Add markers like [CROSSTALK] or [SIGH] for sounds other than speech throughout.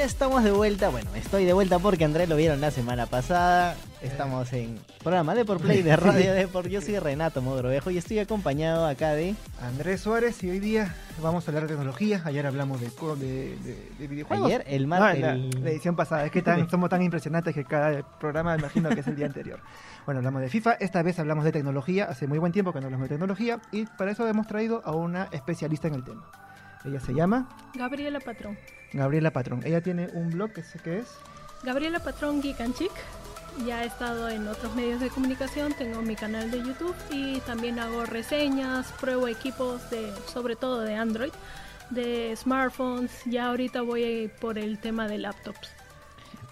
Ya estamos de vuelta. Bueno, estoy de vuelta porque Andrés lo vieron la semana pasada. Estamos en programa de por Play de Radio [LAUGHS] Deport. Yo soy Renato Mogrovejo y estoy acompañado acá de Andrés Suárez y hoy día vamos a hablar de tecnología. Ayer hablamos de, de, de- de videojuegos. ayer, el No, martes. la, la edición pasada. Es que tan, somos tan impresionantes que cada programa imagino que es el día anterior. [LAUGHS] Bueno, hablamos de FIFA. Esta vez hablamos de tecnología. Hace muy buen tiempo que no hablamos de tecnología. Y para eso hemos traído a una especialista en el tema. Ella se llama Gabriela Patrón. Gabriela Patrón. Ella tiene un blog que sé que es. Gabriela Patrón Geek and Chic. Ya he estado en otros medios de comunicación, tengo mi canal de YouTube y también hago reseñas, pruebo equipos de, sobre todo de Android, de smartphones. Ya ahorita voy por el tema de laptops.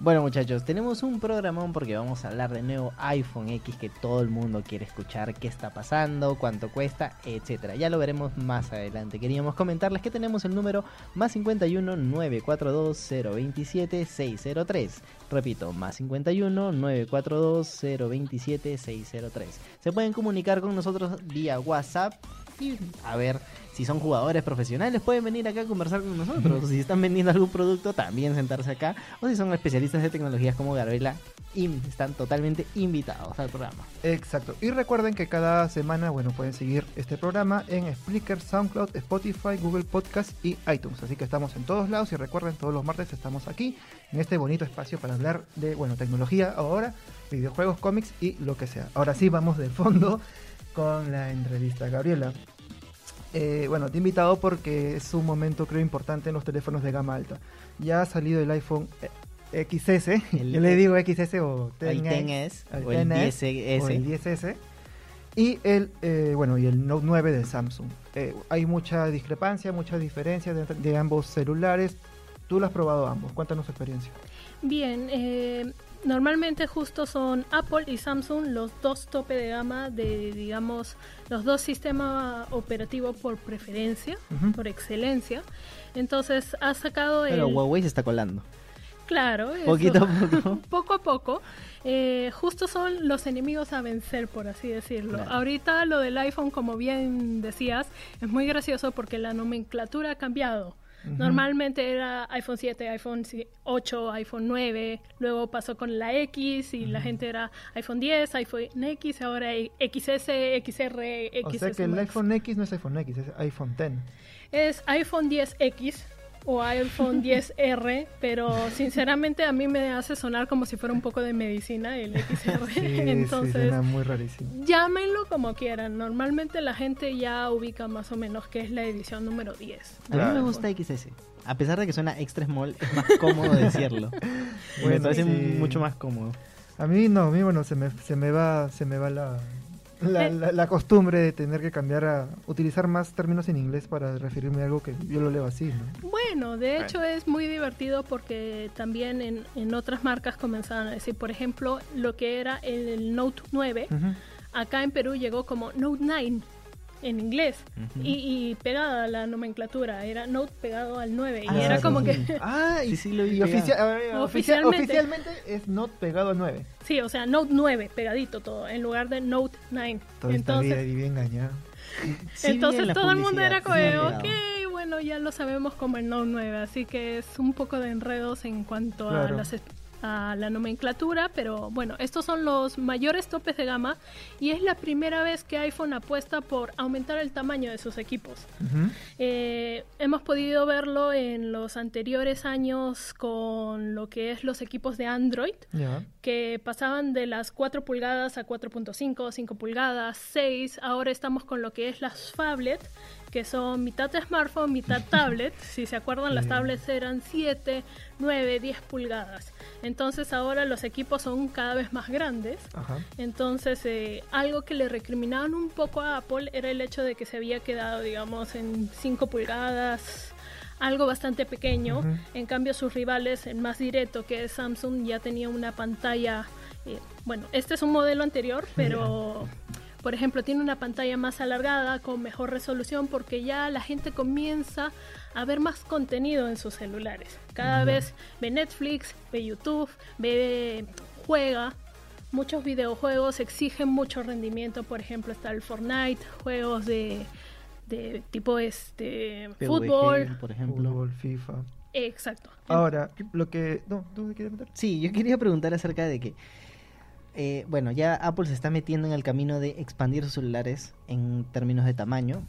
Bueno muchachos, tenemos un programón porque vamos a hablar de nuevo iPhone X que todo el mundo quiere escuchar, qué está pasando, cuánto cuesta, etcétera. Ya lo veremos más adelante. Queríamos comentarles que tenemos el número más 51 942 027 603. Repito, más 51 942 027 603. Se pueden comunicar con nosotros vía WhatsApp y a ver si son jugadores profesionales pueden venir acá a conversar con nosotros. Si están vendiendo algún producto, también sentarse acá. O si son especialistas de tecnologías como Gabriela, están totalmente invitados al programa. Exacto. Y recuerden que cada semana, bueno, pueden seguir este programa en Spreaker, SoundCloud, Spotify, Google Podcast y iTunes. Así que estamos en todos lados y recuerden, todos los martes estamos aquí en este bonito espacio para hablar de, bueno, tecnología ahora, videojuegos, cómics y lo que sea. Ahora sí, vamos de fondo con la entrevista. Gabriela, eh, bueno, te he invitado porque es un momento, creo, importante en los teléfonos de gama alta. Ya ha salido el iPhone eh, XS, El- [LAUGHS] yo le digo XS o El 10S, 10S o el 10S. o el 10S y el eh, bueno y el Note 9 de Samsung. Eh, hay mucha discrepancia, mucha diferencia de, de ambos celulares. Tú lo has probado ambos. Cuéntanos tu experiencia. Bien, eh, normalmente justo son Apple y Samsung los dos tope de gama de, digamos, los dos sistemas operativos por preferencia, por excelencia. Entonces ha sacado el... Pero Huawei se está colando. Claro, eso. Poquito a poco. [LAUGHS] poco a poco. eh, justo son los enemigos a vencer, por así decirlo. Claro. Ahorita lo del iPhone, como bien decías, es muy gracioso porque la nomenclatura ha cambiado. Ujú. Normalmente era iPhone 7, iPhone 8, iPhone 9, luego pasó con la X y la gente era iPhone 10, iPhone X, ahora XS, XR, O XS. sea que el iPhone X no es iPhone X, es iPhone X. Es iPhone 10X o iPhone 10R, pero sinceramente a mí me hace sonar como si fuera un poco de medicina el XR. Sí, sí, Entonces, suena muy rarísimo. llámenlo como quieran. Normalmente la gente ya ubica más o menos que es la edición número 10. A mí me gusta XS. A pesar de que suena extra small, es más cómodo decirlo. [LAUGHS] me Bueno, parece sí. mucho más cómodo. A mí no, a mí bueno, se me, se me va, se me va la, la, la- la costumbre de tener que cambiar a utilizar más términos en inglés para referirme a algo que yo lo leo así, ¿no? Bueno, de hecho es muy divertido porque también en, en otras marcas comenzaron a decir, por ejemplo, lo que era el Note 9, Ujú. acá en Perú llegó como Note 9 en inglés Ujú. y, y pegada a la nomenclatura, era Note pegado al 9 y Ah, era sí, como sí. que, [LAUGHS] Ah, y, Sí, sí, lo y oficia- Oficialmente. oficialmente es not pegado al 9. sí, o sea, Note 9 pegadito todo en lugar de Note 9. Toda esta vida Entonces, viví engañado. Sí entonces en la todo el mundo era como, ok, bueno, ya lo sabemos como el Note 9, así que es un poco de enredos en cuanto Claro. a las a la nomenclatura, pero bueno, estos son los mayores topes de gama y es la primera vez que iPhone apuesta por aumentar el tamaño de sus equipos. Ujú. Eh, hemos podido verlo en los anteriores años con lo que es los equipos de Android, Ya. que pasaban de las 4 pulgadas a 4.5, 5 pulgadas, 6. Ahora estamos con lo que es las phablet, que son mitad smartphone, mitad tablet. si se acuerdan, las Sí. tablets eran 7, 9, 10 pulgadas. Entonces ahora los equipos son cada vez más grandes. Ajá. Entonces, eh, algo que le recriminaban un poco a Apple era el hecho de que se había quedado, digamos, en 5 pulgadas, algo bastante pequeño. En cambio, sus rivales, el más directo, que es Samsung, ya tenía una pantalla. eh, bueno, este es un modelo anterior, pero. Por ejemplo, tiene una pantalla más alargada, con mejor resolución, porque ya la gente comienza a ver más contenido en sus celulares. Cada vez ve Netflix, ve YouTube, ve juega. Muchos videojuegos exigen mucho rendimiento, por ejemplo está el Fortnite, juegos de, de tipo este PUBG, fútbol, por ejemplo. Fútbol, FIFA. Exacto. Ahora, lo que... No, ¿tú me quieres meter? Sí, yo quería preguntar acerca de que, eh, bueno, ya Apple se está metiendo en el camino de expandir sus celulares en términos de tamaño,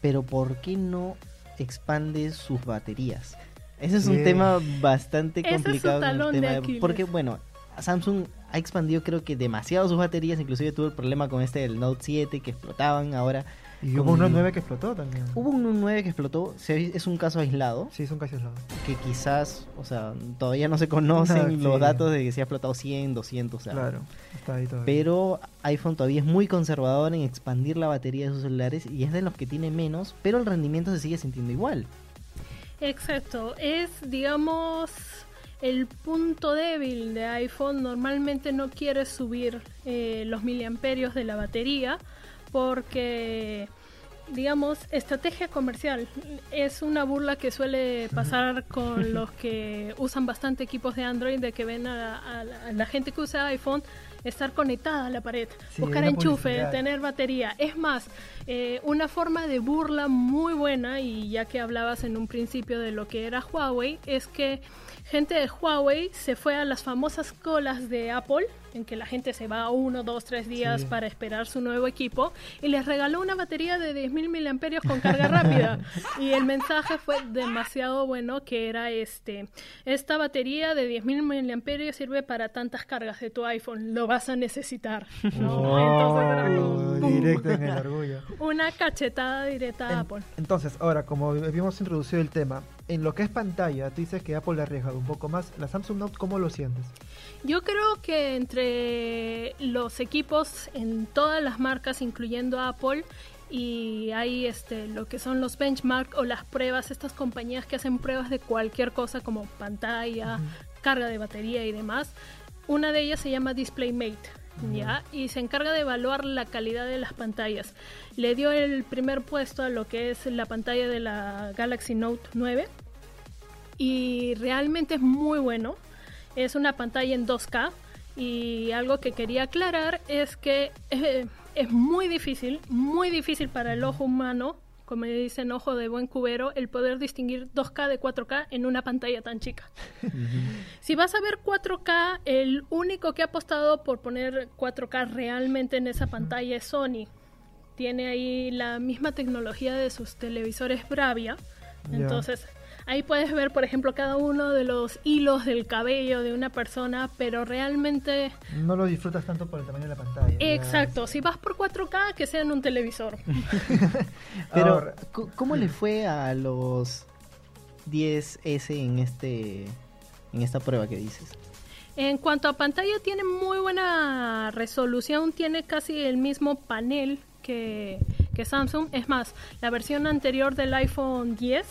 pero ¿por qué no expande sus baterías? Ese es un tema bastante es complicado. con el talón de tema de- Aquiles. porque, bueno, Samsung ha expandido creo que demasiado sus baterías, inclusive tuvo el problema con este del Note 7 que explotaban ahora. Y hubo uno un- 9 que explotó también. Hubo un 9 que explotó, se- es un caso aislado, Sí, son casi aislados. que quizás, o sea, todavía no se conocen Ah, los sí. datos de que se ha explotado 100, 200, o sea, Claro, está ahí todavía. pero iPhone todavía es muy conservador en expandir la batería de sus celulares y es de los que tiene menos, pero el rendimiento se sigue sintiendo igual. Exacto, es digamos el punto débil de iPhone. Normalmente no quiere subir eh, los miliamperios de la batería porque, digamos, estrategia comercial es una burla que suele pasar con [LAUGHS] los que usan bastante equipos de Android de que ven a, a la- a la gente que usa iPhone estar conectada a la pared, Sí, buscar enchufe, publicidad. tener batería. Es más, eh, una forma de burla muy buena, y ya que hablabas en un principio de lo que era Huawei, es que gente de Huawei se fue a las famosas colas de Apple, en que la gente se va uno, dos, tres días Sí. para esperar su nuevo equipo, y les regaló una batería de 10.000 miliamperios con carga rápida. [LAUGHS] Y el mensaje fue demasiado bueno, que era este, esta batería de 10.000 miliamperios sirve para tantas cargas de tu iPhone, lo vas a necesitar. ¿no? Entonces era como, ¡pum! directo en el orgullo. Una cachetada directa a Apple. Entonces, ahora, como habíamos introducido el tema, en lo que es pantalla, tú dices que Apple le ha arriesgado un poco más. La Samsung Note, ¿cómo lo sientes? Yo creo que entre los equipos en todas las marcas, incluyendo Apple, y hay este, lo que son los benchmark o las pruebas, estas compañías que hacen pruebas de cualquier cosa como pantalla, carga de batería y demás. Una de ellas se llama DisplayMate. ¿Ya? Y se encarga de evaluar la calidad de las pantallas. Le dio el primer puesto a lo que es la pantalla de la Galaxy Note 9 y realmente es muy bueno. Es una pantalla en 2K y algo que quería aclarar es que eh, es muy difícil, muy difícil para el ojo humano, como dicen ojo de buen cubero, el poder distinguir 2K de 4K en una pantalla tan chica. Si vas a ver 4K, el único que ha apostado por poner 4K realmente en esa pantalla es Sony. Tiene ahí la misma tecnología de sus televisores Bravia. Entonces, ahí puedes ver, por ejemplo, cada uno de los hilos del cabello de una persona, pero realmente... No lo disfrutas tanto por el tamaño de la pantalla. ya. Exacto, si vas por 4K, que sea en un televisor. [LAUGHS] Pero, Ahora- ¿cómo le fue a los 10S en este en esta prueba que dices? En cuanto a pantalla, tiene muy buena resolución, tiene casi el mismo panel que, que Samsung. Es más, la versión anterior del iPhone 10,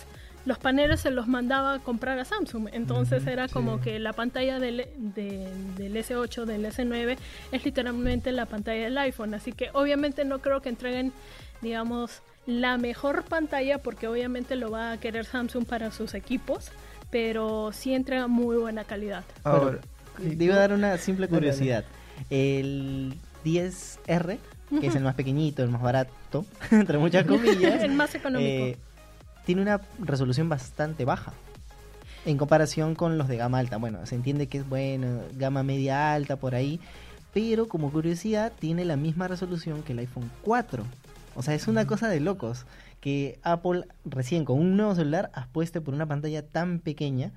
los paneles se los mandaba a comprar a Samsung. Entonces era como sí. que la pantalla del, de- del S8, del S9, es literalmente la pantalla del iPhone. Así que obviamente no creo que entreguen, digamos, la mejor pantalla, porque obviamente lo va a querer Samsung para sus equipos. Pero sí entrega muy buena calidad. Ahora, Te iba a dar una simple curiosidad. El 10R, que es el más pequeñito, el más barato, [LAUGHS] entre muchas comillas, [LAUGHS] el más económico. eh, tiene una resolución bastante baja. En comparación con los de gama alta. Bueno, se entiende que es bueno, gama media alta por ahí. Pero como curiosidad, tiene la misma resolución que el iPhone 4. O sea, es una cosa de locos. Que Apple recién con un nuevo celular apueste por una pantalla tan pequeña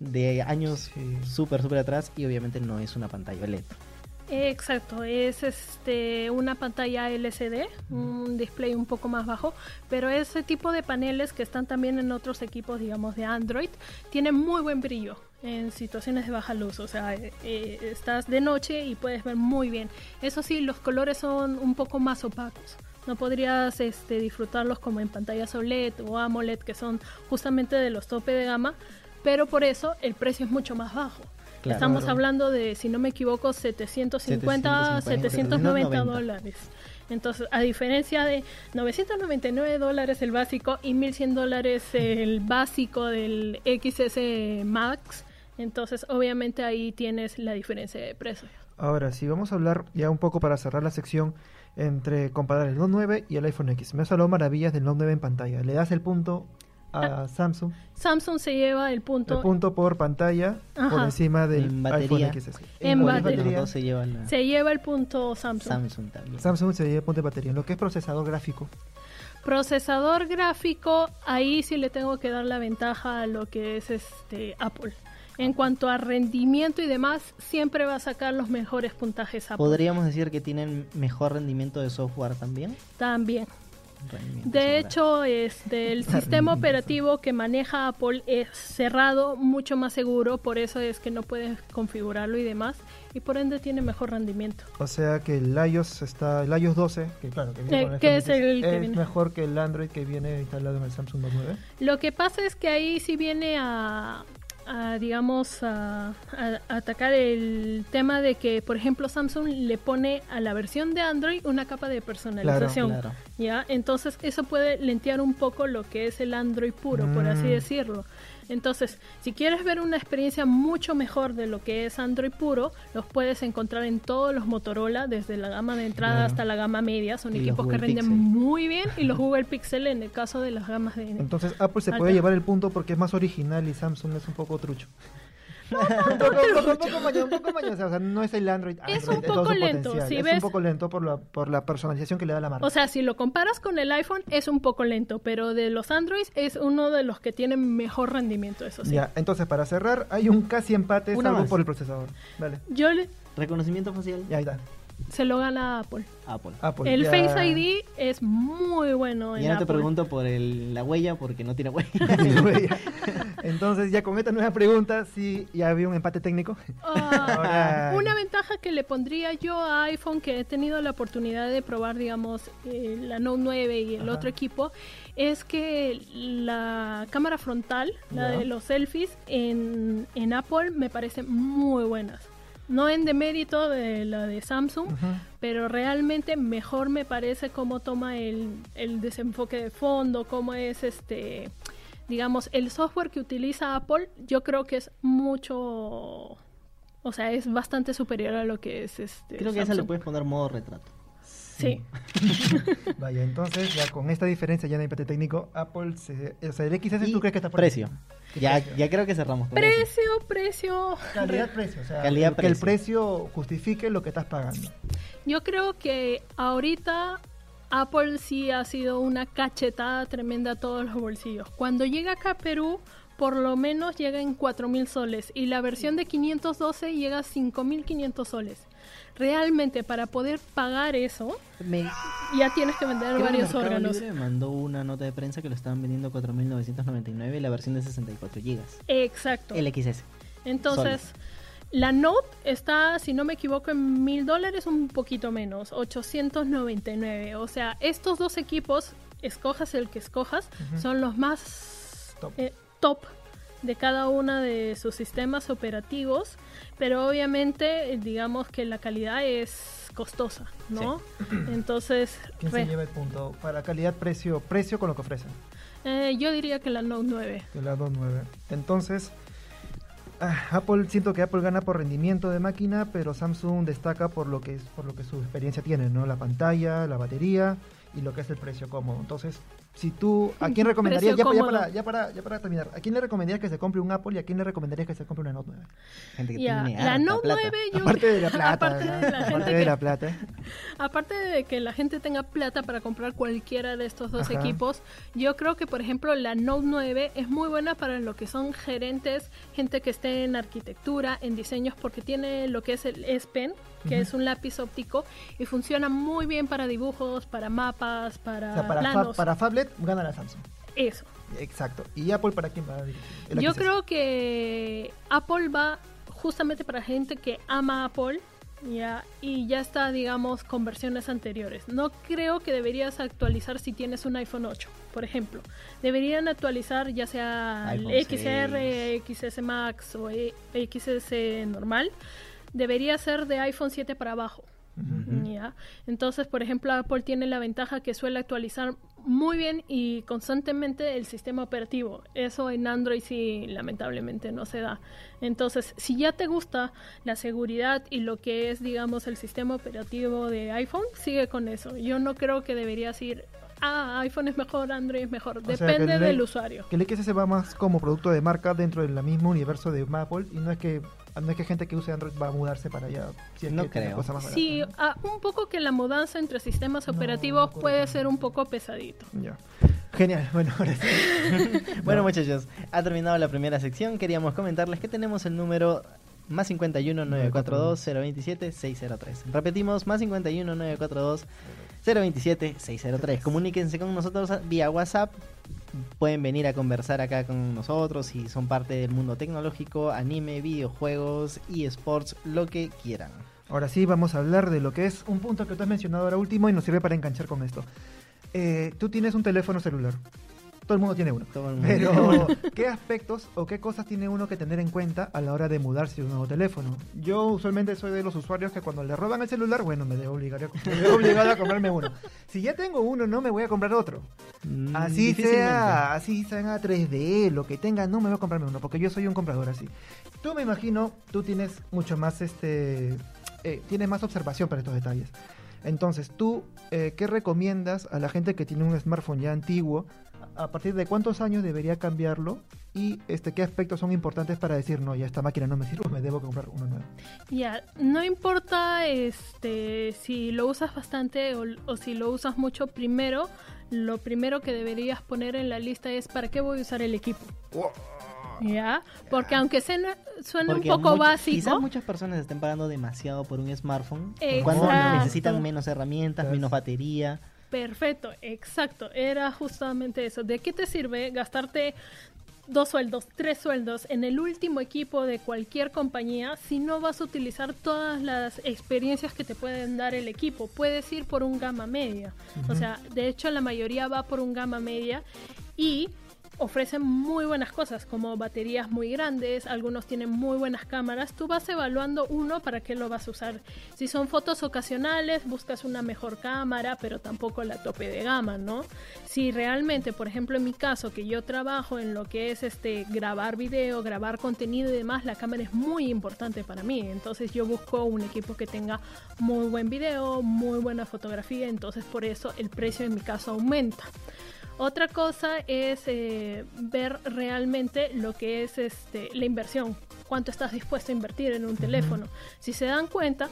de años Sí. súper, súper atrás. Y obviamente no es una pantalla OLED. Exacto, es este una pantalla LCD, un display un poco más bajo, pero ese tipo de paneles que están también en otros equipos, digamos, de Android, tienen muy buen brillo en situaciones de baja luz, o sea, eh, eh, estás de noche y puedes ver muy bien. Eso sí, los colores son un poco más opacos. No podrías este, disfrutarlos como en pantallas OLED o AMOLED, que son justamente de los tope de gama, pero por eso el precio es mucho más bajo. Claro. Estamos hablando de, si no me equivoco, 750, 750, 790 790. dólares. Entonces, a diferencia de 999 dólares el básico y 1100 dólares el [LAUGHS] básico del XS Max, entonces obviamente ahí tienes la diferencia de precio. Ahora, si vamos a hablar ya un poco para cerrar la sección entre comparar el Note 9 y el iPhone X. Me has hablado maravillas del Note 9 en pantalla. ¿Le das el punto a Samsung. Samsung se lleva el punto. El punto por pantalla por encima del En batería. iPhone XS. En batería. Se llevan la Se lleva el punto Samsung. Samsung también. Samsung se lleva punto de batería. En lo que es procesador gráfico. Procesador gráfico, ahí sí le tengo que dar la ventaja a lo que es este Apple. En cuanto a rendimiento y demás, siempre va a sacar los mejores puntajes Apple. ¿Podríamos decir que tienen mejor rendimiento de software también? También. De hecho, este, el [LAUGHS] sistema operativo que maneja Apple es cerrado, mucho más seguro, por eso es que no puedes configurarlo y demás, y por ende tiene mejor rendimiento. O sea que el iOS está el iOS 12, que claro, que viene Eh, con que es el que es viene. mejor que el Android que viene instalado en el Samsung Note 9. Lo que pasa es que ahí sí viene a, a, digamos, a, a- a atacar el tema de que, por ejemplo, Samsung le pone a la versión de Android una capa de personalización. Claro. ¿ya? Entonces eso puede lentear un poco lo que es el Android puro, por así Mm. decirlo. Entonces, si quieres ver una experiencia mucho mejor de lo que es Android puro, los puedes encontrar en todos los Motorola, desde la gama de entrada Claro. hasta la gama media. Son Y equipos que Pixel. muy bien y los Google Pixel en el caso de las gamas de... Entonces Apple se Alta. puede llevar el punto porque es más original y Samsung es un poco trucho. Un, poco, un poco- un poco mañoso, un poco mañoso, o sea, no es el Android. Es un poco lento, potencial, si es ves- un poco lento por la, por la personalización que le da la marca. O sea, si lo comparas con el iPhone es un poco lento, pero de los Androids es uno de los que tienen mejor rendimiento, eso sí. Ya, entonces para cerrar, hay un casi empate Una salvo más. por el procesador. Dale, Yo le- Reconocimiento facial. ya ahí está. Se lo gana Apple. Apple. Apple, el ya- Face ID es muy bueno en Ya no te pregunto por el- la huella porque no tiene huella. [LAUGHS] [LAUGHS] Entonces ya con esta nueva pregunta, sí, ya había un empate técnico. Ah, Ahora- una ventaja que le pondría yo a iPhone, que he tenido la oportunidad de probar, digamos, eh, la Note 9 y el Ajá. otro equipo, es que la cámara frontal, la de los selfies, en, en Apple me parecen muy buenas. No en demérito de la de Samsung, pero realmente mejor me parece cómo toma el, el desenfoque de fondo, cómo es este, digamos, el software que utiliza Apple, yo creo que es mucho, o sea, es bastante superior a lo que es este. Creo que a esa le Samsung. puedes poner modo retrato. Sí, [LAUGHS] Vaya, entonces ya con esta diferencia ya no hay empate técnico, Apple, se, o sea, el XS tú crees que está por precio. Ya, Precio. ya creo que cerramos con eso. precio, precio. Calidad-precio, o sea, Calidad, que el precio. precio justifique lo que estás pagando. Yo creo que ahorita Apple sí ha sido una cachetada tremenda a todos los bolsillos. Cuando llega acá a Perú, por lo menos llega en 4.000 soles y la versión de 512 llega a 5.500 soles. Realmente para poder pagar eso, Me, ya tienes que vender varios órganos. Libre mandó una nota de prensa que lo estaban vendiendo a 4.999 y la versión de 64 GB. Exacto. El XS. Entonces, la Note está, si no me equivoco, en mil dólares, un poquito menos, 899. O sea, estos dos equipos, escojas el que escojas, son los más Top. eh, top de cada una de sus sistemas operativos, pero obviamente eh, digamos que la calidad es costosa, ¿no? [CLEARS THROAT] Entonces, ¿Quién re- se lleva el punto? Para calidad-precio, precio con lo que ofrecen. eh, yo diría que la Note 9. De la 2.9. Entonces, ah, Apple, siento que Apple gana por rendimiento de máquina, pero Samsung destaca por lo que es, por lo que su experiencia tiene, ¿no? La pantalla, la batería y lo que es el precio cómodo. Entonces, si tú, ¿a quién [LAUGHS] recomendarías, ya, ya para, ya, para, ya para terminar, ¿a quién le recomendarías que se compre un Apple y a quién le recomendarías que se compre una Note 9? Gente que Ya, tiene La Note plata. 9 yo Aparte de la [LAUGHS] plata, aparte de la Aparte gente de que- la plata. [LAUGHS] Aparte de que la gente tenga plata para comprar cualquiera de estos dos Ajá. equipos, yo creo que por ejemplo la Note 9 es muy buena para lo que son gerentes, gente que esté en arquitectura, en diseños, porque tiene lo que es el S Pen, que es un lápiz óptico y funciona muy bien para dibujos, para mapas, para, O sea, para, fa- planos. para Fablet gana la Samsung. Eso. Exacto. ¿Y Apple para quién va a dirigir? El Yo creo que Apple va justamente para gente que ama Apple ya y ya está, digamos, con versiones anteriores. No creo que deberías actualizar si tienes un iPhone 8, por ejemplo. Deberían actualizar ya sea el XR, XS Max o E- XS normal. Debería ser de iPhone 7 para abajo. Ya. Entonces, por ejemplo, Apple tiene la ventaja que suele actualizar muy bien y constantemente el sistema operativo. Eso en Android sí, lamentablemente no se da. Entonces, si ya te gusta la seguridad y lo que es, digamos, el sistema operativo de iPhone, sigue con eso. Yo no creo que deberías ir ah, iPhone es mejor, Android es mejor. que Depende el del usuario. Que el XS se va más como producto de marca dentro del mismo universo de Apple y no es que no es que gente que use Android va a mudarse para allá. Si es No que creo. cosas más Sí, ah, un poco que la mudanza entre sistemas operativos puede ser un poco pesadito. Ya. Genial, [LAUGHS] bueno, ahora sí. [LAUGHS] Bueno, No. muchachos, ha terminado la primera sección. Queríamos comentarles que tenemos el número más 51 942 027 603. Repetimos, más 51 942 027 603. Comuníquense con nosotros vía WhatsApp. Pueden venir a conversar acá con nosotros si son parte del mundo tecnológico, anime, videojuegos, eSports, lo que quieran. Ahora sí, vamos a hablar de lo que es un punto que tú has mencionado ahora último y nos sirve para enganchar con esto. Eh, tú tienes un teléfono celular. Todo el mundo tiene uno. Todo el mundo Pero, [LAUGHS] ¿qué aspectos o qué cosas tiene uno que tener en cuenta a la hora de mudarse a un nuevo teléfono? Yo usualmente soy de los usuarios que cuando le roban el celular, bueno, me debo obligar a, me [LAUGHS] obligado a comprarme uno. Si ya tengo uno, no me voy a comprar otro. Mm, Así sea, así sea 3D, lo que tenga, no me voy a comprarme uno, porque yo soy un comprador así. Tú me imagino, tú tienes mucho más, este, eh, tienes más observación para estos detalles. Entonces, tú, eh, ¿qué recomiendas a la gente que tiene un smartphone ya antiguo? ¿A partir de cuántos años debería cambiarlo? Y este, qué aspectos son importantes para decir, no, ya esta máquina no me sirve, me debo comprar uno nuevo. Ya, no importa este si lo usas bastante o, o si lo usas mucho, primero, lo primero que deberías poner en la lista es para qué voy a usar el equipo. ¿Ya? Porque aunque suene, suene un Porque poco mucho- básico, Quizás muchas personas estén pagando demasiado por un smartphone Exacto. cuando necesitan menos herramientas, Exacto. menos batería. Perfecto, exacto. Era justamente eso. ¿De qué te sirve gastarte dos sueldos, tres sueldos en el último equipo de cualquier compañía si no vas a utilizar todas las experiencias que te pueden dar el equipo? Puedes ir por un gama media. O sea, de hecho la mayoría va por un gama media y ofrecen muy buenas cosas como baterías muy grandes, algunos tienen muy buenas cámaras, tú vas evaluando uno para qué lo vas a usar. Si son fotos ocasionales, buscas una mejor cámara, pero tampoco la tope de gama, ¿no? Si realmente, por ejemplo, en mi caso, que yo trabajo en lo que es este grabar video, grabar contenido y demás, la cámara es muy importante para mí. Entonces yo busco un equipo que tenga muy buen video, muy buena fotografía, entonces por eso el precio en mi caso aumenta. Otra cosa es eh, ver realmente lo que es este, la inversión, cuánto estás dispuesto a invertir en un teléfono. Si se dan cuenta,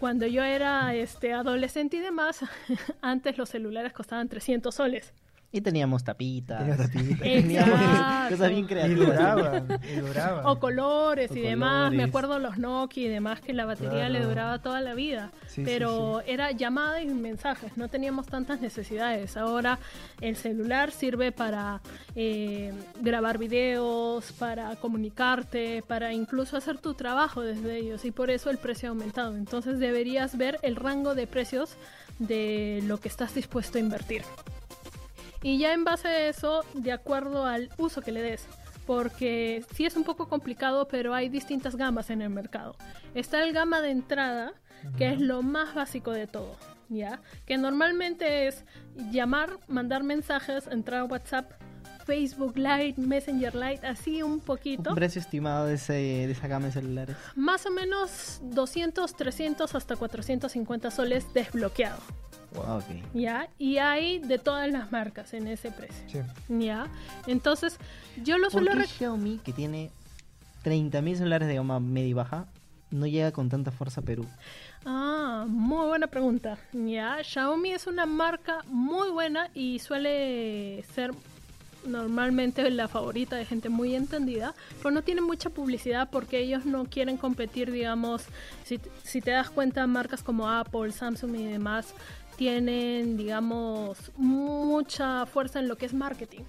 cuando yo era este, adolescente y demás, [LAUGHS] antes los celulares costaban 300 soles. Y teníamos tapitas. Tenía tapitas. [LAUGHS] Teníamos Exacto. cosas bien Y creativas. duraban, y [LAUGHS] duraban. O colores O y demás. Me acuerdo los Nokia y demás que la batería le duraba toda la vida. Sí, sí, pero era llamada y mensajes. No teníamos tantas necesidades. Ahora el celular sirve para eh, grabar videos, para comunicarte, para incluso hacer tu trabajo desde ellos. Y por eso el precio ha aumentado. Entonces deberías ver el rango de precios de lo que estás dispuesto a invertir. Y ya en base a eso, de acuerdo al uso que le des. Porque sí es un poco complicado, pero hay distintas gamas en el mercado. Está el gama de entrada, que es lo más básico de todo, ¿ya? Que normalmente es llamar, mandar mensajes, entrar a WhatsApp, Facebook Lite, Messenger Lite, así un poquito. Un precio estimado de, ese, de esa gama de celulares. Más o menos 200, 300 hasta 450 soles desbloqueado, Ok. ¿ya? Y hay de todas las marcas en ese precio. Sí. Ya, entonces yo lo ¿Por suelo qué rec- Xiaomi, que tiene 30.000 celulares de gama media y baja, no llega con tanta fuerza a Perú? Ah, muy buena pregunta. Ya, Xiaomi es una marca muy buena y suele ser normalmente la favorita de gente muy entendida, pero no tiene mucha publicidad porque ellos no quieren competir, digamos, si, si te das cuenta, marcas como Apple, Samsung y demás tienen, digamos, mucha fuerza en lo que es marketing.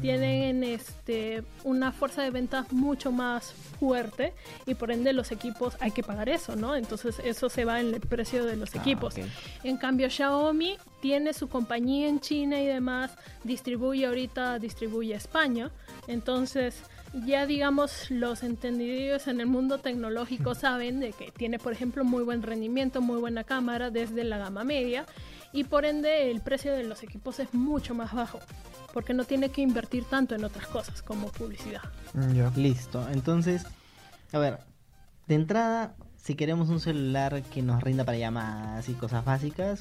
Tienen este una fuerza de ventas mucho más fuerte y por ende los equipos hay que pagar eso, ¿no? Entonces eso se va en el precio de los Ah, equipos. En cambio, Xiaomi tiene su compañía en China y demás, distribuye ahorita, distribuye a España. Entonces, ya digamos, los entendidos en el mundo tecnológico saben de que tiene, por ejemplo, muy buen rendimiento, muy buena cámara desde la gama media y por ende el precio de los equipos es mucho más bajo. Porque no tiene que invertir tanto en otras cosas como publicidad. Listo. Entonces, a ver, de entrada, si queremos un celular que nos rinda para llamadas y cosas básicas,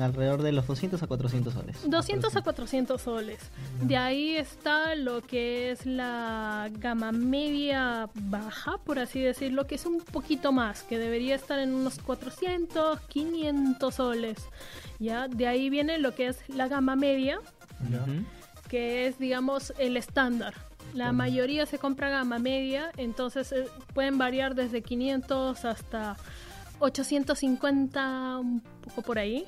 alrededor de los 200 a 400 soles. 200 a 400 soles. De ahí está lo que es la gama media baja, por así decirlo, que es un poquito más, que debería estar en unos 400, 500 soles. ¿ya? De ahí viene lo que es la gama media, Ujú. Que es, digamos, el estándar. La mayoría se compra gama media, entonces eh, pueden variar desde 500 hasta 850, un poco por ahí.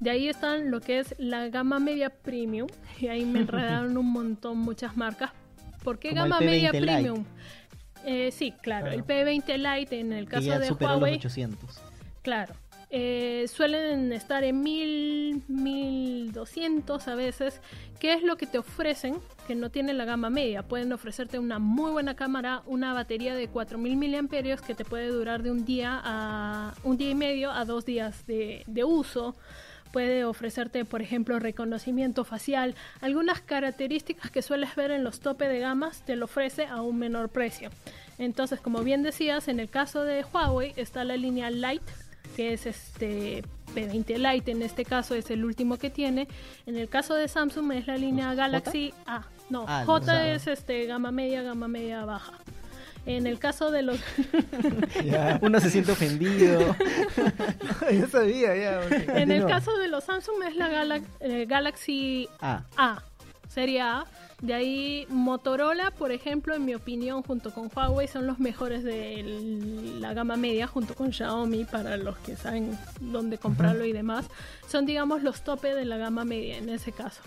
De ahí están lo que es la gama media premium, y ahí me enredaron un montón muchas marcas. ¿Por qué Como gama media P20 Lite. premium? Eh, sí, claro, Claro. el P20 Lite en el caso de Huawei. los 800. Claro. Eh, suelen estar en 1000, 1200 a veces. ¿Qué es lo que te ofrecen? Que no tienen la gama media. Pueden ofrecerte una muy buena cámara, una batería de 4000 miliamperios que te puede durar de un día a un día y medio a dos días de, de uso. Puede ofrecerte, por ejemplo, reconocimiento facial. Algunas características que sueles ver en los tope de gamas te lo ofrece a un menor precio. Entonces, como bien decías, en el caso de Huawei está la línea Lite, que es este P20 Lite, en este caso es el último que tiene. En el caso de Samsung es la línea ¿Los Galaxy A. No, Ah, J los A. es este gama media, gama media baja. En el caso de los [LAUGHS] Ya, [LAUGHS] Uno se siente ofendido. [LAUGHS] yo sabía, ya. en el caso de los Samsung es la Gala- eh, Galaxy Ah, A, serie A. De ahí Motorola, por ejemplo, en mi opinión, junto con Huawei, son los mejores de la gama media, junto con Xiaomi, para los que saben dónde comprarlo y demás. Son, digamos, los tope de la gama media en ese caso.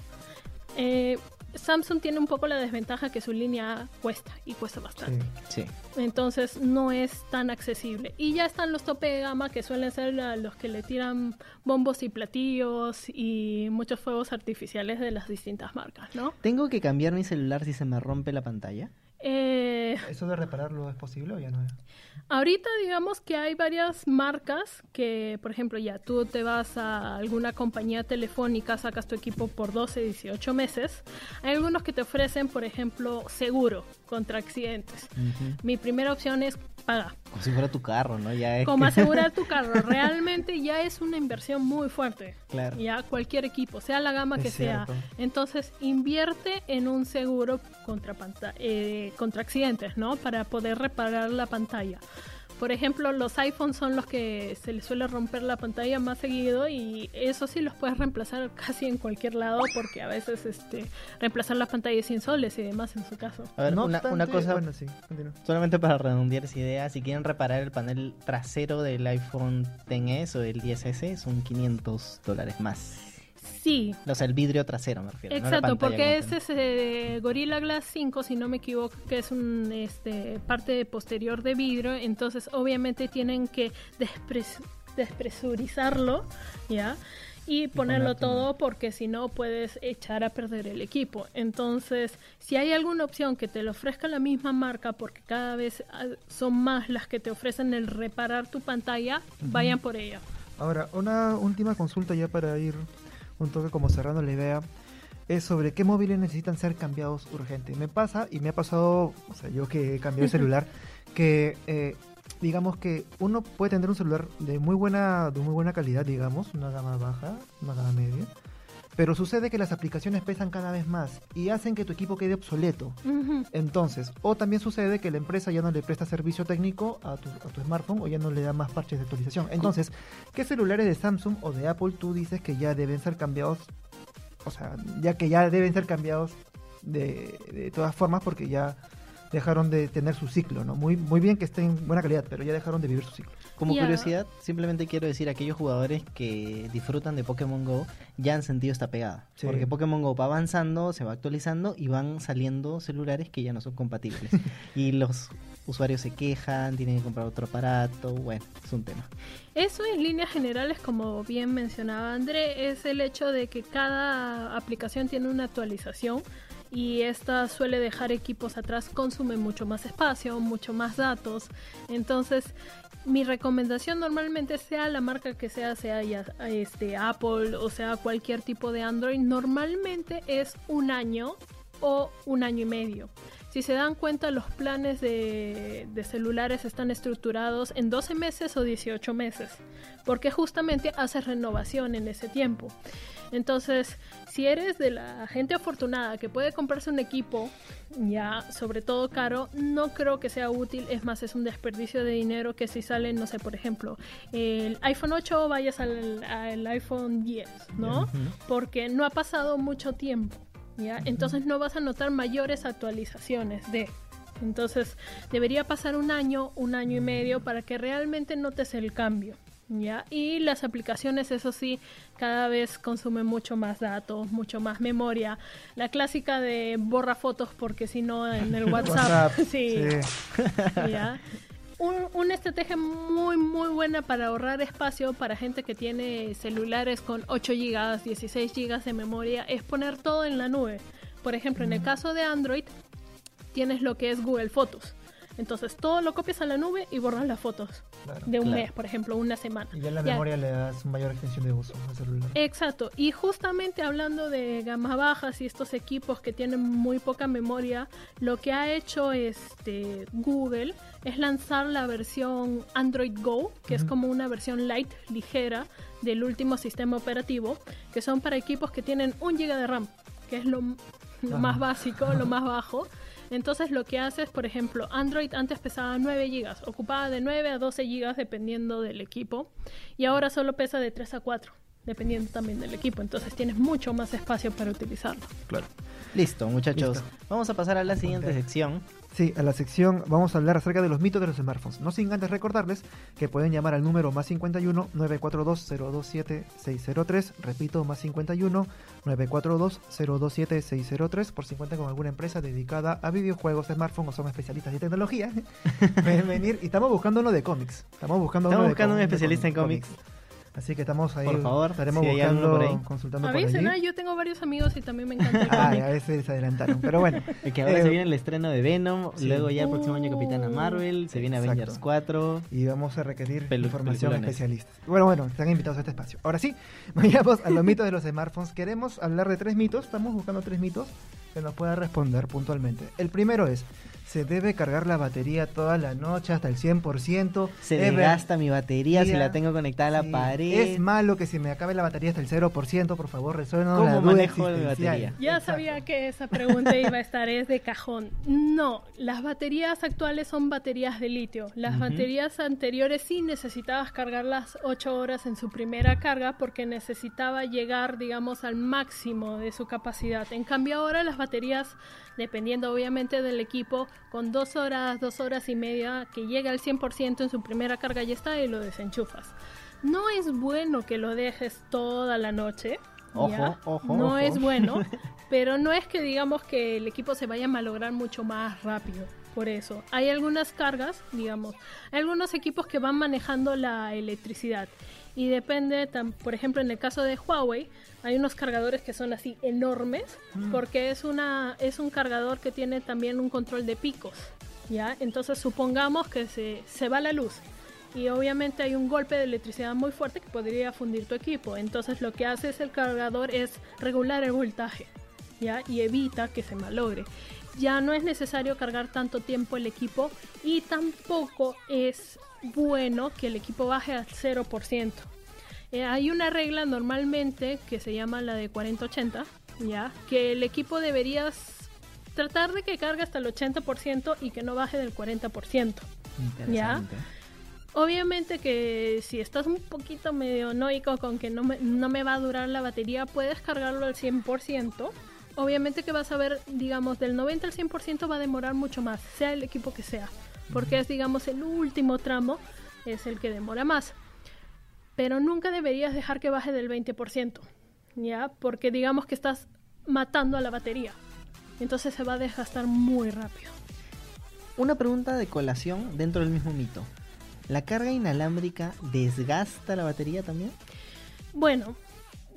Eh, Samsung tiene un poco la desventaja que su línea A cuesta y cuesta bastante. Sí. sí. Entonces no es tan accesible. Y ya están los tope de gama que suelen ser la- los que le tiran bombos y platillos y muchos fuegos artificiales de las distintas marcas, ¿no? ¿Tengo que cambiar mi celular si se me rompe la pantalla? Eh, ¿Eso de repararlo es posible o ya no es? Ahorita digamos que hay varias marcas que, por ejemplo, ya tú te vas a alguna compañía telefónica, sacas tu equipo por 12, 18 meses. Hay algunos que te ofrecen, por ejemplo, seguro contra accidentes. Ujú. Mi primera opción es pagar. Como si fuera tu carro, ¿no? Ya es Como que- asegurar tu [LAUGHS] carro, realmente ya es una inversión muy fuerte. Claro. Ya cualquier equipo, sea la gama Es que sea. cierto. Entonces, invierte en un seguro contra, eh, contra accidentes, ¿no? Para poder reparar la pantalla. Por ejemplo, los iPhones son los que se les suele romper la pantalla más seguido y eso sí los puedes reemplazar [LAUGHS] casi en cualquier lado porque a veces este reemplazar la pantalla sin soles y demás en su caso. A ver, No una, obstante, una cosa, Bueno, sí, continúa. solamente para redondear esa idea, si quieren reparar el panel trasero del iPhone XS o el 10S, son 500 dólares más. Sí, O sea, el vidrio trasero me refiero. no Exacto, pantalla porque ese es eh, Gorilla Glass 5, si no me equivoco, que es un este parte posterior de vidrio, entonces obviamente tienen que despres- despresurizarlo, ¿ya? Y ponerlo todo porque si no puedes echar a perder el equipo. Entonces, si hay alguna opción que te lo ofrezca la misma marca, porque cada vez ah, son más las que te ofrecen el reparar tu pantalla, vayan por ella. Ahora, una última consulta ya para ir un toque como cerrando la idea. Es sobre qué móviles necesitan ser cambiados urgente. Me pasa, y me ha pasado, o sea, yo que he cambiado de celular, que eh, digamos que uno puede tener un celular de muy buena, de muy buena calidad, digamos, una gama baja, una gama media. Pero sucede que las aplicaciones pesan cada vez más y hacen que tu equipo quede obsoleto. Entonces, o también sucede que la empresa ya no le presta servicio técnico a tu, a tu smartphone o ya no le da más parches de actualización. Entonces, ¿qué celulares de Samsung o de Apple tú dices que ya deben ser cambiados? O sea, ya que ya deben ser cambiados de, de todas formas porque ya dejaron de tener su ciclo, ¿no? Muy, muy bien que estén en buena calidad, pero ya dejaron de vivir su ciclo. Como curiosidad, simplemente quiero decir, aquellos jugadores que disfrutan de Pokémon Go ya han sentido esta pegada. Sí. Porque Pokémon Go va avanzando, se va actualizando y van saliendo celulares que ya no son compatibles. [LAUGHS] y los usuarios se quejan, tienen que comprar otro aparato, bueno, es un tema. Eso en líneas generales, como bien mencionaba André, es el hecho de que cada aplicación tiene una actualización y esta suele dejar equipos atrás, consume mucho más espacio, mucho más datos. Entonces, mi recomendación normalmente sea la marca que sea, sea este Apple o sea cualquier tipo de Android, normalmente es un año o un año y medio. Si se dan cuenta, los planes de, celulares están estructurados en 12 meses o 18 meses, porque justamente haces renovación en ese tiempo. Entonces, si eres de la gente afortunada que puede comprarse un equipo, ya sobre todo caro, no creo que sea útil. Es más, es un desperdicio de dinero que si sale, no sé, por ejemplo, el iPhone 8 vayas al, al iPhone 10, ¿no? Porque no ha pasado mucho tiempo, ¿ya? Entonces no vas a notar mayores actualizaciones de... Entonces debería pasar un año, un año y medio para que realmente notes el cambio. ¿Ya? Y las aplicaciones, eso sí, cada vez consumen mucho más datos, mucho más memoria. La clásica de borra fotos porque si no en el [LAUGHS] WhatsApp, WhatsApp, [LAUGHS] sí, sí. [LAUGHS] ¿ya? Un, una estrategia muy muy buena para ahorrar espacio para gente que tiene celulares con 8 GB, 16 GB de memoria es poner todo en la nube. Por ejemplo, en el caso de Android tienes lo que es Google Fotos. Entonces todo lo copias a la nube y borras las fotos Claro. de un Claro. mes, por ejemplo, una semana. Y ya la Ya. memoria le das mayor extensión de uso al celular. Exacto, y justamente hablando de gamas bajas y estos equipos que tienen muy poca memoria, lo que ha hecho este Google es lanzar la versión Android Go, que es como una versión light, ligera, del último sistema operativo, que son para equipos que tienen un GB de RAM, que es lo, más básico, lo más bajo. [LAUGHS] Entonces lo que hace es, por ejemplo, Android antes pesaba 9 GB, ocupaba de 9 a 12 GB dependiendo del equipo, y ahora solo pesa de 3 a 4, dependiendo también del equipo. Entonces tienes mucho más espacio para utilizarlo. Claro. Listo, muchachos. Listo. Vamos a pasar a la siguiente sección. Sí, a la sección vamos a hablar acerca de los mitos de los smartphones. No sin antes recordarles que pueden llamar al número más 51 942 027 603. Repito, más 51 942 027 603. Por si cuentan con alguna empresa dedicada a videojuegos, smartphones o son especialistas de tecnología. [LAUGHS] pueden venir. Y estamos buscando uno de cómics. Estamos buscando, Estamos uno de buscando un especialista en cómics. cómics. Así que estamos ahí. Por favor, estaremos si buscando, por ahí. consultando por Avisen, ah, allí. yo tengo varios amigos y también me encanta el [LAUGHS] a veces se adelantaron. Pero bueno. [LAUGHS] El que ahora Eh, se viene el estreno de Venom, sí. luego ya el próximo año Capitana Marvel, se viene exacto. Avengers 4. y vamos a requerir Pelu- información especialista. Bueno, bueno, están invitados a este espacio. Ahora sí, [LAUGHS] vayamos a los mitos de los smartphones. Queremos hablar de tres mitos, estamos buscando tres mitos que nos pueda responder puntualmente. El primero es, ¿se debe cargar la batería toda la noche hasta el 100%? Se desgasta mi batería si la tengo conectada a la Sí. pared. Es malo que se me acabe la batería hasta el 0%, por favor, resuelvan ¿Cómo la duda manejo mi batería? Ya Exacto. sabía que esa pregunta iba a estar, es de cajón. No, las baterías actuales son baterías de litio. Las baterías anteriores sí necesitabas cargarlas 8 horas en su primera carga porque necesitaba llegar, digamos, al máximo de su capacidad. En cambio ahora las baterías, dependiendo obviamente del equipo, con 2 horas, 2 horas y media, que llega al 100% en su primera carga ya está y lo desenchufas. No es bueno que lo dejes toda la noche. Ojo, ¿ya? ojo, No ojo. es bueno, [LAUGHS] pero no es que digamos que el equipo se vaya a malograr mucho más rápido. Por eso, hay algunas cargas, digamos, hay algunos equipos que van manejando la electricidad y depende, por ejemplo, en el caso de Huawei, hay unos cargadores que son así enormes porque es una es un cargador que tiene también un control de picos, ¿ya? Entonces, supongamos que se, se va la luz y obviamente hay un golpe de electricidad muy fuerte que podría fundir tu equipo. Entonces lo que hace es el cargador es regular el voltaje, ¿ya? Y evita que se malogre. Ya no es necesario cargar tanto tiempo el equipo y tampoco es bueno que el equipo baje al 0%. Eh, hay una regla normalmente que se llama la de 40-80, ¿ya? Que el equipo deberías tratar de que cargue hasta el 80% y que no baje del 40%. Interesante. Obviamente que si estás un poquito medio noico con que no me, no me va a durar la batería, puedes cargarlo al 100%. Obviamente que vas a ver, digamos, del 90 al 100% va a demorar mucho más, sea el equipo que sea. Porque es, digamos, el último tramo, es el que demora más. Pero nunca deberías dejar que baje del 20%, ¿ya? Porque digamos que estás matando a la batería. Entonces se va a desgastar muy rápido. Una pregunta de colación dentro del mismo mito. ¿La carga inalámbrica desgasta la batería también? Bueno,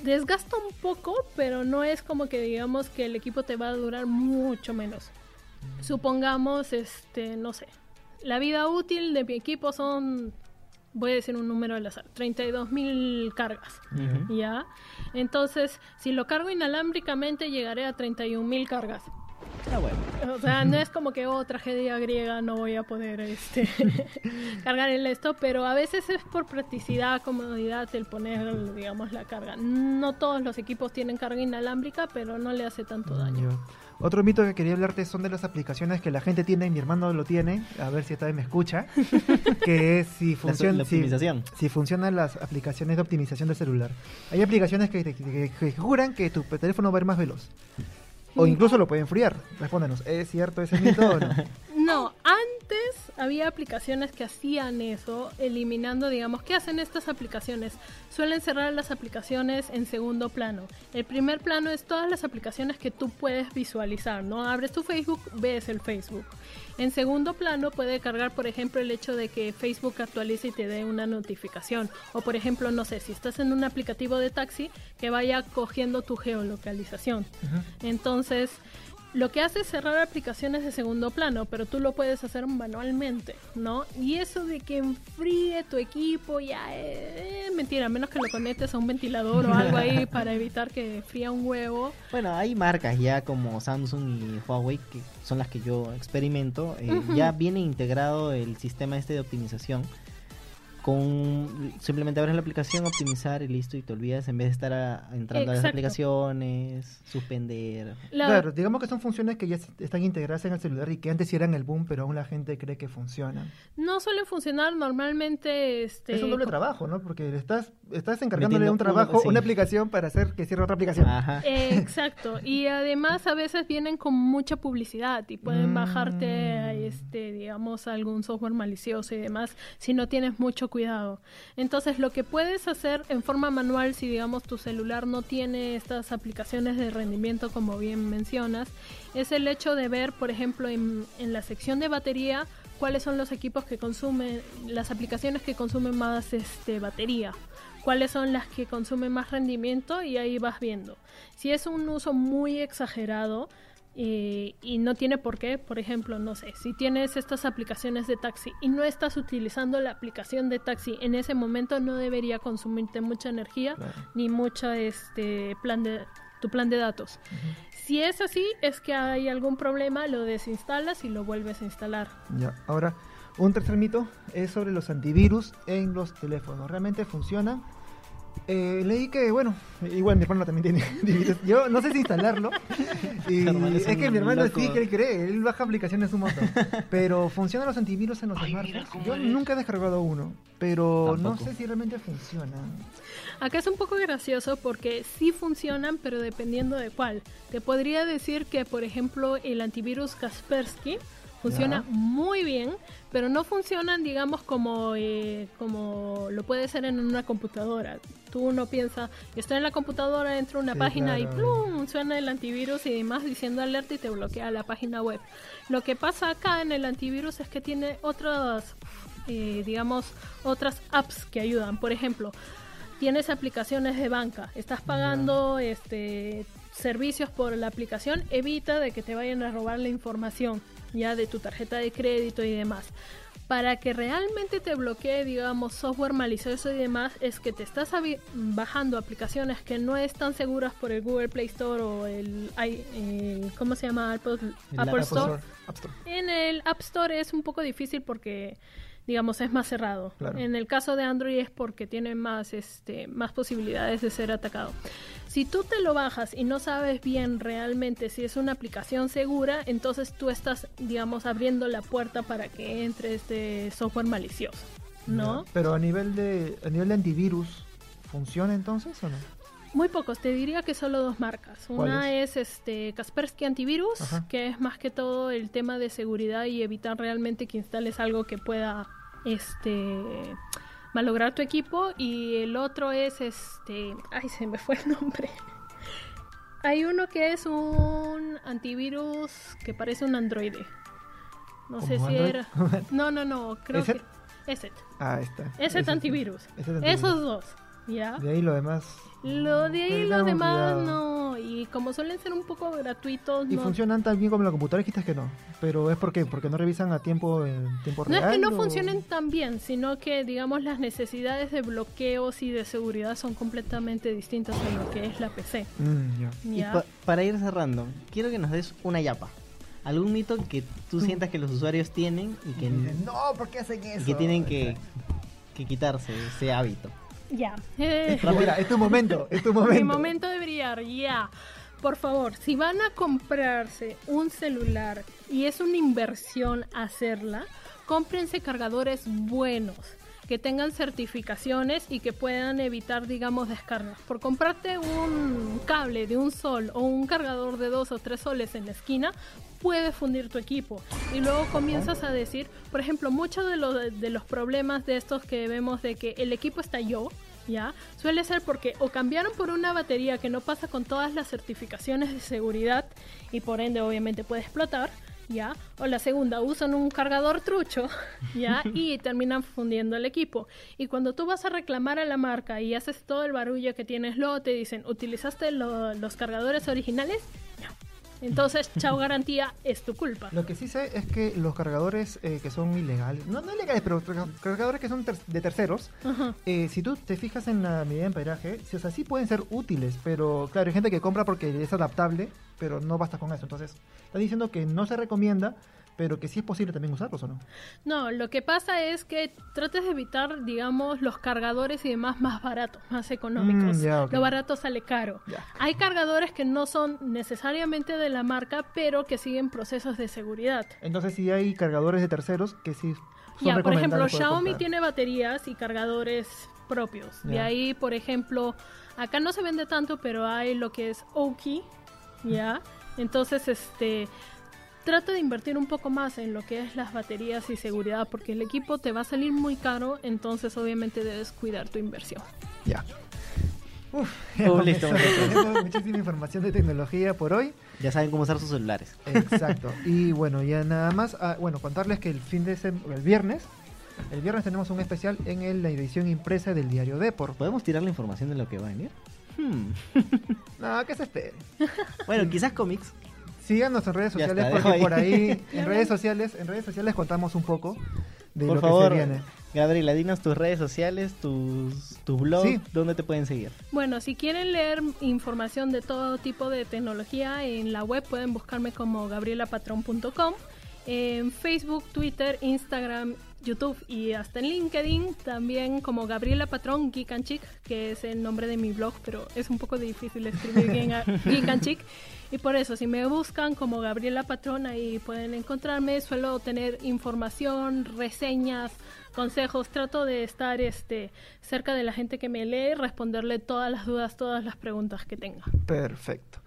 desgasta un poco, pero no es como que digamos que el equipo te va a durar mucho menos. Supongamos, este, no sé, la vida útil de mi equipo son, voy a decir un número al azar, 32.000 cargas, Ujú. ¿ya? Entonces, si lo cargo inalámbricamente, llegaré a 31.000 cargas. Está bueno. O sea, no es como que, oh, tragedia griega, no voy a poder este, [LAUGHS] cargar en esto, pero a veces es por practicidad, comodidad el poner, digamos, la carga. No todos los equipos tienen carga inalámbrica, pero no le hace tanto daño. Otro mito que quería hablarte son de las aplicaciones que la gente tiene, mi hermano lo tiene, a ver si esta vez me escucha, [LAUGHS] que es si La, la si funcionan las aplicaciones de optimización del celular. Hay aplicaciones que, te- que- que juran que tu teléfono va a ir más veloz. O incluso lo puede enfriar. Respóndanos, ¿es cierto ese mito o no? [LAUGHS] No, antes había aplicaciones que hacían eso, eliminando, digamos, ¿qué hacen estas aplicaciones? Suelen cerrar las aplicaciones en segundo plano. El primer plano es todas las aplicaciones que tú puedes visualizar, ¿no? Abres tu Facebook, ves el Facebook. En segundo plano puede cargar, por ejemplo, el hecho de que Facebook actualice y te dé una notificación. O, por ejemplo, no sé, si estás en un aplicativo de taxi, que vaya cogiendo tu geolocalización. Entonces, lo que hace es cerrar aplicaciones de segundo plano, pero tú lo puedes hacer manualmente, ¿no? Y eso de que enfríe tu equipo, ya es mentira, a menos que lo conectes a un ventilador o algo ahí [LAUGHS] para evitar que fría un huevo. Bueno, hay marcas ya como Samsung y Huawei, que son las que yo experimento. eh. Ya viene integrado el sistema este de optimización. Con simplemente abres la aplicación, optimizar y listo, y te olvidas en vez de estar a- entrando a las aplicaciones, suspender. La- Claro, digamos que son funciones que ya est- están integradas en el celular y que antes sí eran el boom, pero aún la gente cree que funcionan. No suelen funcionar normalmente. Este, es un doble trabajo, ¿no? Porque le estás, estás encargándole Metiendo un trabajo, uno, sí. una aplicación para hacer que cierre otra aplicación. Ajá. [LAUGHS] Exacto, y además a veces vienen con mucha publicidad y pueden Mm. bajarte, este, digamos, algún software malicioso y demás si no tienes mucho cuidado. Entonces, lo que puedes hacer en forma manual, si digamos tu celular no tiene estas aplicaciones de rendimiento como bien mencionas, es el hecho de ver, por ejemplo, en, en la sección de batería cuáles son los equipos que consumen, las aplicaciones que consumen más este, batería cuáles son las que consumen más rendimiento y ahí vas viendo. Si es un uso muy exagerado y no tiene por qué, por ejemplo, no sé, si tienes estas aplicaciones de taxi y no estás utilizando la aplicación de taxi en ese momento no debería consumirte mucha energía Claro. ni mucha este plan de tu plan de datos. Si es así, es que hay algún problema, lo desinstalas y lo vuelves a instalar. Ya, ahora, un tercer mito es sobre los antivirus en los teléfonos. ¿Realmente funcionan? Eh, leí que, bueno, igual mi hermano también tiene [LAUGHS] antivirus. Yo no sé si instalarlo. [LAUGHS] Y es es que mi hermano loco. sí que él cree, él baja aplicaciones un montón. [LAUGHS] Pero funcionan los antivirus en los smartphones. Yo nunca he descargado uno, pero no Tampoco. sé si realmente funcionan. Acá es un poco gracioso porque sí funcionan, pero dependiendo de cuál. Te podría decir que, por ejemplo, el antivirus Kaspersky funciona muy bien, pero no funcionan, digamos, como, eh, como lo puede ser en una computadora. Tú no piensas, estoy en la computadora, entro a una Sí, página y. ¡plum! suena el antivirus y demás diciendo alerta y te bloquea la página web. Lo que pasa acá en el antivirus es que tiene otras, eh, digamos, otras apps que ayudan. Por ejemplo, tienes aplicaciones de banca, estás pagando este servicios por la aplicación, evita de que te vayan a robar la información ya de tu tarjeta de crédito y demás. Para que realmente te bloquee, digamos, software malicioso y demás, es que te estás bajando aplicaciones que no están seguras por el Google Play Store o el, el- ¿cómo se llama? Apple, El Apple Store. App Store. En el App Store es un poco difícil porque, digamos, es más cerrado. Claro. En el caso de Android es porque tiene más, este, más posibilidades de ser atacado. Si tú te lo bajas y no sabes bien realmente si es una aplicación segura, entonces tú estás, digamos, abriendo la puerta para que entre este software malicioso, ¿no? Pero a nivel de a nivel de antivirus, ¿funciona entonces o no? Muy pocos, te diría que solo dos marcas. Una es este Kaspersky Antivirus, Ajá. que es más que todo el tema de seguridad y evitar realmente que instales algo que pueda este malograr tu equipo y el otro es este, ay, se me fue el nombre. Hay uno que es un antivirus que parece un androide. No sé ¿Como si Android? era. [LAUGHS] No, no, no, creo ¿Ese? que Ese. Ah, está. Ese es es antivirus. Esos dos, ¿ya? De ahí lo demás. Lo de ahí, Tengamos los demás cuidado. no. Y como suelen ser un poco gratuitos, Y no. funcionan tan bien como la computadora, dijiste que no. Pero es porque porque no revisan a tiempo en tiempo No real. es que no o- funcionen tan bien, sino que, digamos, las necesidades de bloqueos y de seguridad son completamente distintas a lo que es la PC. Mm, ya. Y ¿ya? pa- para ir cerrando, quiero que nos des una yapa. algún mito que tú sientas que los usuarios tienen y que, Dicen, no, ¿por qué hacen eso? y que tienen que, que quitarse ese hábito. Ya. Eh, Pero mira, es tu momento, es tu mi momento. momento de brillar, ya. Por favor, si van a comprarse un celular y es una inversión hacerla, cómprense cargadores buenos que tengan certificaciones y que puedan evitar, digamos, descargas. Por comprarte un cable de un sol o un cargador de dos o tres soles en la esquina, puede fundir tu equipo. Y luego comienzas a decir, por ejemplo, muchos de los, de los problemas de estos que vemos de que el equipo estalló, ¿ya? Suele ser porque o cambiaron por una batería que no pasa con todas las certificaciones de seguridad y por ende obviamente puede explotar, ¿ya? O la segunda, usan un cargador trucho, [LAUGHS] ¿ya? Y terminan fundiendo el equipo. Y cuando tú vas a reclamar a la marca y haces todo el barullo que tienes, luego te dicen, ¿utilizaste lo- los cargadores originales? Entonces, chao garantía, es tu culpa. Lo que sí sé es que los cargadores eh, que son ilegales, no, no ilegales, pero carga- cargadores que son ter- de terceros, eh, si tú te fijas en la medida de amperaje, sí, o sea, sí pueden ser útiles, pero claro, hay gente que compra porque es adaptable, pero no basta con eso. Entonces, está diciendo que no se recomienda, pero que sí es posible también usarlos o no. No, lo que pasa es que trates de evitar, digamos, los cargadores y demás más baratos, más económicos. Mm, ya, ok. Lo barato sale caro. Ya. Hay cargadores que no son necesariamente de la marca, pero que siguen procesos de seguridad. Entonces, sí hay cargadores de terceros que sí son Ya, por ejemplo, Xiaomi comprar. tiene baterías y cargadores propios. De ahí, por ejemplo, acá no se vende tanto, pero hay lo que es Oki, ¿ya? [LAUGHS] Entonces, este, trata de invertir un poco más en lo que es las baterías y seguridad, porque el equipo te va a salir muy caro, entonces obviamente debes cuidar tu inversión. Ya. Uf, [LAUGHS] Oh, [LAUGHS] listo, tenemos muchísima información de tecnología por hoy. Ya saben cómo usar sus celulares. Exacto. [LAUGHS] Y bueno, ya nada más, ah, bueno, contarles que el fin de sem- el viernes, el viernes tenemos un especial en el- la edición impresa del diario Depor. ¿Podemos tirar la información de lo que va a venir? Hmm. No, que se espere. Bueno, quizás cómics. Síganos en redes sociales está, porque por ahí. ahí, [LAUGHS] en redes sociales, en redes sociales contamos un poco de Por lo favor, que se viene. Gabriela, dinos tus redes sociales, tus, tu blog, Sí. dónde te pueden seguir. Bueno, si quieren leer información de todo tipo de tecnología en la web, pueden buscarme como gabrielapatron.com. En Facebook, Twitter, Instagram, YouTube y hasta en LinkedIn también como Gabriela Patrón Geek and Chic, que es el nombre de mi blog, pero es un poco difícil escribir Geek [LAUGHS] Geek and Chic. Y por eso, si me buscan como Gabriela Patrón, ahí pueden encontrarme. Suelo tener información, reseñas, consejos. Trato de estar este, cerca de la gente que me lee, responderle todas las dudas, todas las preguntas que tenga. Perfecto.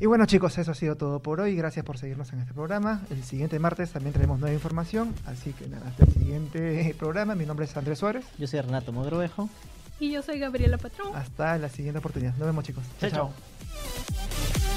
Y bueno chicos, eso ha sido todo por hoy. Gracias por seguirnos en este programa. El siguiente martes también tenemos nueva información. Así que nada, hasta el siguiente [LAUGHS] programa. Mi nombre es Andrés Suárez. Yo soy Renato Mogrovejo. Y yo soy Gabriela Patrón. Hasta la siguiente oportunidad. Nos vemos chicos. Chao, chao.